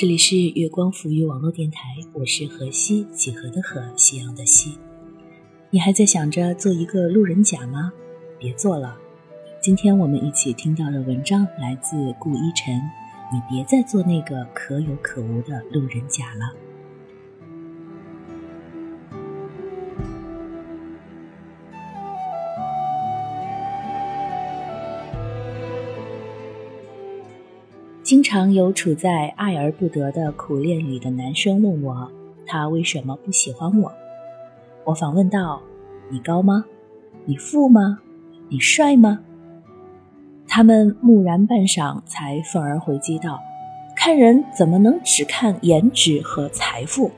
这里是月光浮于网络电台，我是河西几何的河，夕阳的夕。你还在想着做一个路人甲吗？别做了。今天我们一起听到的文章来自顾一晨，你别再做那个可有可无的路人甲了。经常有处在爱而不得的苦恋里的男生问我，他为什么不喜欢我？我反问道：“你高吗？你富吗？你帅吗？”他们木然半晌，才愤而回击道：“看人怎么能只看颜值和财富？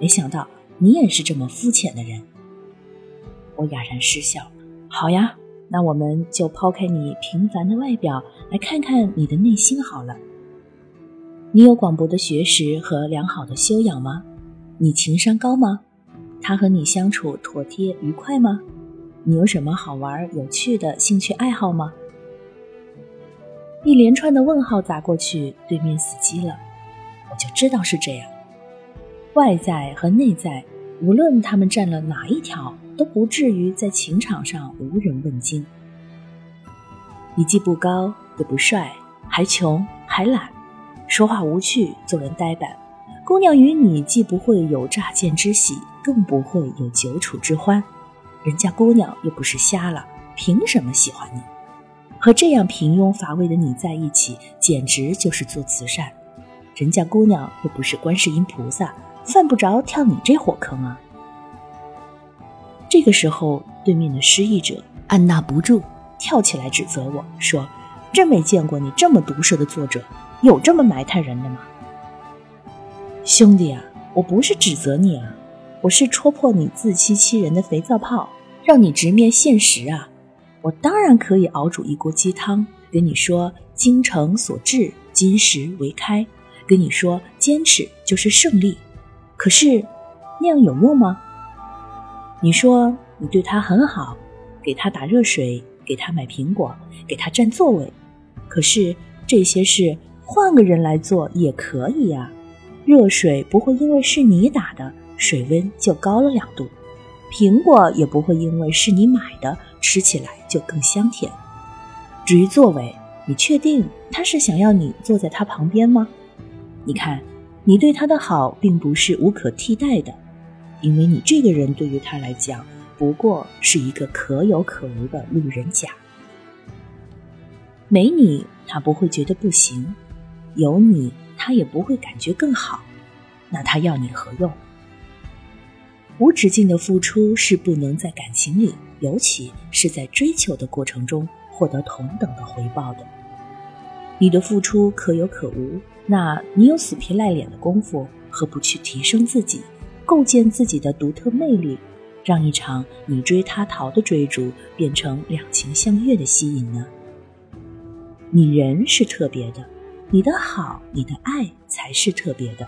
没想到你也是这么肤浅的人。”我哑然失笑：“好呀，那我们就抛开你平凡的外表，来看看你的内心好了。”你有广博的学识和良好的修养吗？你情商高吗？他和你相处妥帖愉快吗？你有什么好玩有趣的兴趣爱好吗？一连串的问号砸过去，对面死机了。我就知道是这样。外在和内在，无论他们占了哪一条，都不至于在情场上无人问津。你既不高也不帅，还穷还懒。说话无趣，做人呆板。姑娘与你既不会有乍见之喜，更不会有久处之欢。人家姑娘又不是瞎了，凭什么喜欢你？和这样平庸乏味的你在一起，简直就是做慈善。人家姑娘又不是观世音菩萨，犯不着跳你这火坑啊！这个时候，对面的失意者按捺不住，跳起来指责我说：“真没见过你这么毒舌的作者。”有这么埋汰人的吗，兄弟啊！我不是指责你啊，我是戳破你自欺欺人的肥皂泡，让你直面现实啊！我当然可以熬煮一锅鸡汤，跟你说“精诚所至，金石为开”，跟你说坚持就是胜利。可是那样有用吗？你说你对他很好，给他打热水，给他买苹果，给他占座位，可是这些事。换个人来做也可以呀，热水不会因为是你打的，水温就高了两度；苹果也不会因为是你买的，吃起来就更香甜。至于座位，你确定他是想要你坐在他旁边吗？你看，你对他的好并不是无可替代的，因为你这个人对于他来讲，不过是一个可有可无的路人甲。没你，他不会觉得不行。有你，他也不会感觉更好，那他要你何用？无止境的付出是不能在感情里，尤其是在追求的过程中获得同等的回报的。你的付出可有可无，那你有死皮赖脸的功夫，何不去提升自己，构建自己的独特魅力，让一场你追他逃的追逐变成两情相悦的吸引呢？你人是特别的。你的好，你的爱才是特别的，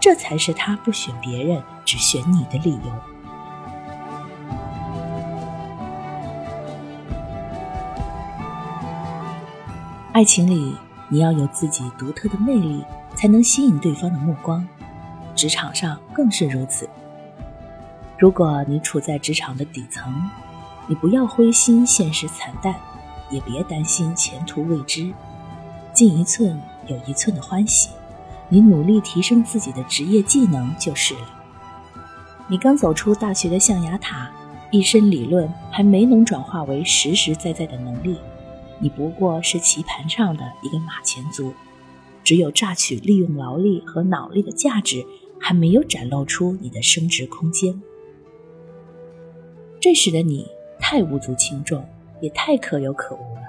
这才是他不选别人，只选你的理由。爱情里，你要有自己独特的魅力，才能吸引对方的目光。职场上更是如此。如果你处在职场的底层，你不要灰心，现实惨淡，也别担心前途未知。进一寸有一寸的欢喜，你努力提升自己的职业技能就是了。你刚走出大学的象牙塔，一身理论还没能转化为实实在在的能力，你不过是棋盘上的一个马前卒，只有榨取利用劳力和脑力的价值，还没有展露出你的升值空间。这时的你太无足轻重，也太可有可无了。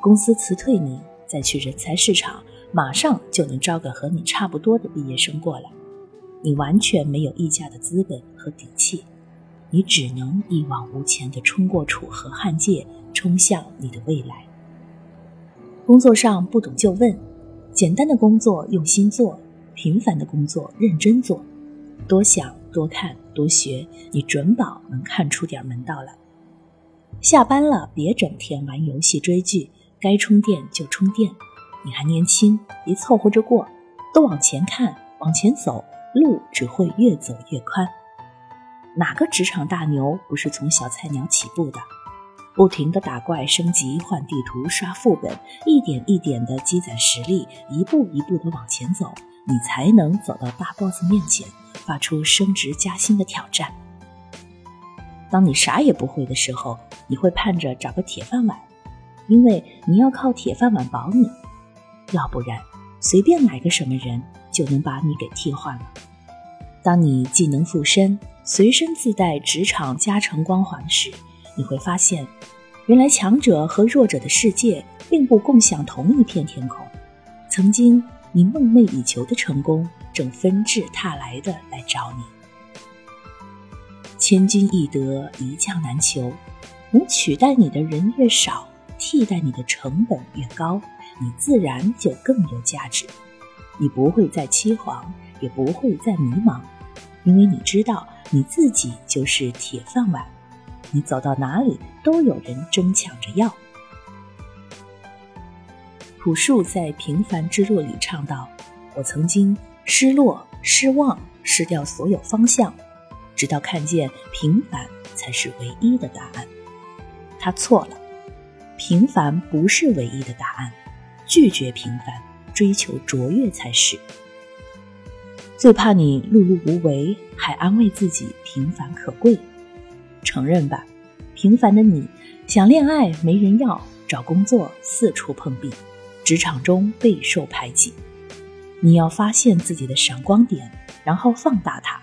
公司辞退你。再去人才市场，马上就能招个和你差不多的毕业生过来，你完全没有议价的资本和底气，你只能一往无前地冲过楚河汉界，冲向你的未来。工作上不懂就问，简单的工作用心做，平凡的工作认真做，多想多看多学，你准保能看出点门道来。下班了别整天玩游戏追剧。该充电就充电，你还年轻，别凑合着过，都往前看，往前走，路只会越走越宽。哪个职场大牛不是从小菜鸟起步的？不停的打怪升级、换地图、刷副本，一点一点的积攒实力，一步一步的往前走，你才能走到大 boss 面前，发出升职加薪的挑战。当你啥也不会的时候，你会盼着找个铁饭碗，因为你要靠铁饭碗保你，要不然随便来个什么人就能把你给替换了。当你技能附身，随身自带职场加成光环时，你会发现，原来强者和弱者的世界并不共享同一片天空。曾经你梦寐以求的成功，正纷至沓来的来找你。千军易得，一将难求。能取代你的人越少，替代你的成本越高，你自然就更有价值。你不会再凄惶，也不会再迷茫，因为你知道你自己就是铁饭碗。你走到哪里都有人争抢着要。朴树在《平凡之路》里唱道：“我曾经失落、失望、失掉所有方向，直到看见平凡才是唯一的答案。”他错了，平凡不是唯一的答案，拒绝平凡，追求卓越才是。最怕你碌碌无为，还安慰自己平凡可贵。承认吧，平凡的你想恋爱没人要，找工作四处碰壁，职场中备受排挤。你要发现自己的闪光点，然后放大它。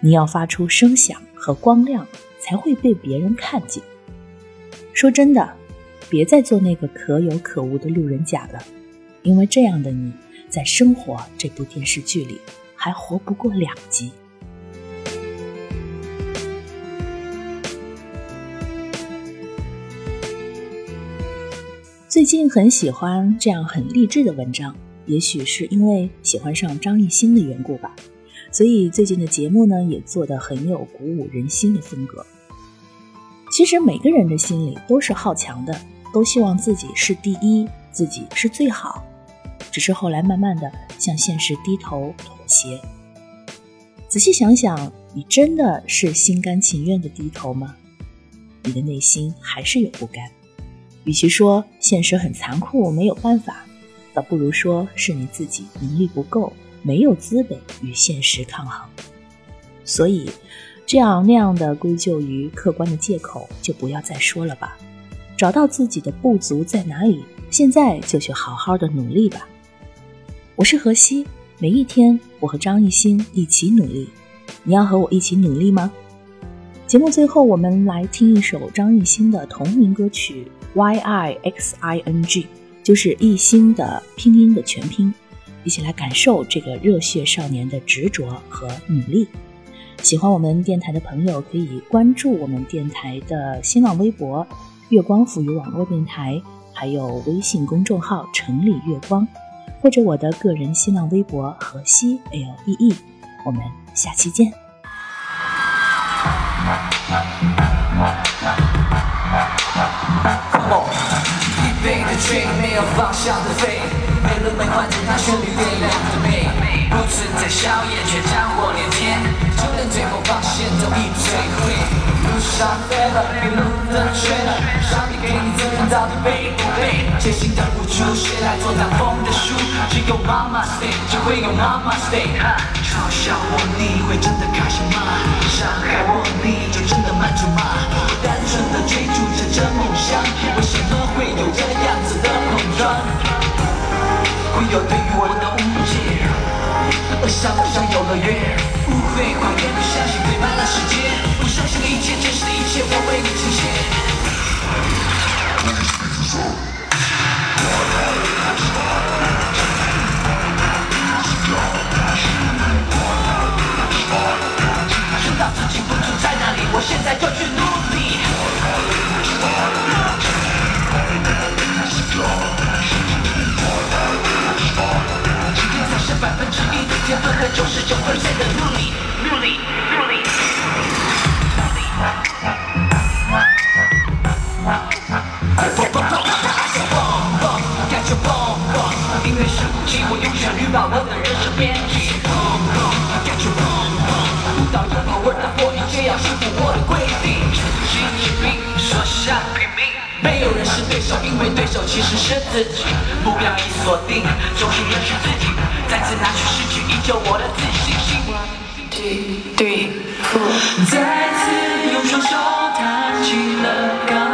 你要发出声响和光亮，才会被别人看见。说真的，别再做那个可有可无的路人甲了，因为这样的你在《生活》这部电视剧里还活不过两集。最近很喜欢这样很励志的文章，也许是因为喜欢上张艺兴的缘故吧，所以最近的节目呢也做得很有鼓舞人心的风格。其实每个人的心里都是好强的，都希望自己是第一，自己是最好，只是后来慢慢的向现实低头妥协。仔细想想，你真的是心甘情愿的低头吗？你的内心还是有不甘。与其说现实很残酷，没有办法，倒不如说是你自己能力不够，没有资本与现实抗衡。所以，这样那样的归咎于客观的借口就不要再说了吧。找到自己的不足在哪里，现在就去好好的努力吧。我是何西，每一天我和张艺兴一起努力，你要和我一起努力吗？节目最后，我们来听一首张艺兴的同名歌曲。Y I X I N G 就是艺兴的拼音的全拼，一起来感受这个热血少年的执着和努力。喜欢我们电台的朋友可以关注我们电台的新浪微博“月光赋予网络电台”，还有微信公众号“城里月光”，或者我的个人新浪微博“河西 L E E”。我们下期见。追，没有方向的飞，没人没换着那旋律点亮的美，不存在硝烟，却战火连天，就连最后防线都已摧毁。路上飞了，被路灯吹了，上帝给你责任到底背不背？艰辛的付出，谁来做挡风的树？只有妈妈 stay，只会有妈妈 stay。嘲笑我，你会真的开心吗？伤害我，你就真的满足吗？单纯的追逐着这梦想，为什么会有这样子的碰撞？会有对于我的误解，恶上恶上有了约，误会谎言不相信堆满了世界，不相信一切真实的一切我为你倾斜。我现在就天分和九十九分的，努力，有人是对手，因为对手其实是自己。目标已锁定，重新认识自己，再次拿去失去，依旧我的自信心。One two three four，再次用双手弹起了钢。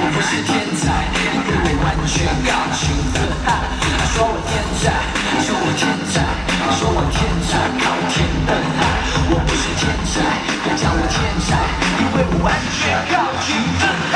我不是天才因为我完全靠勤奋他说我天才说我天才说我天才靠天分我不是天才别叫我天才因为我完全靠勤奋。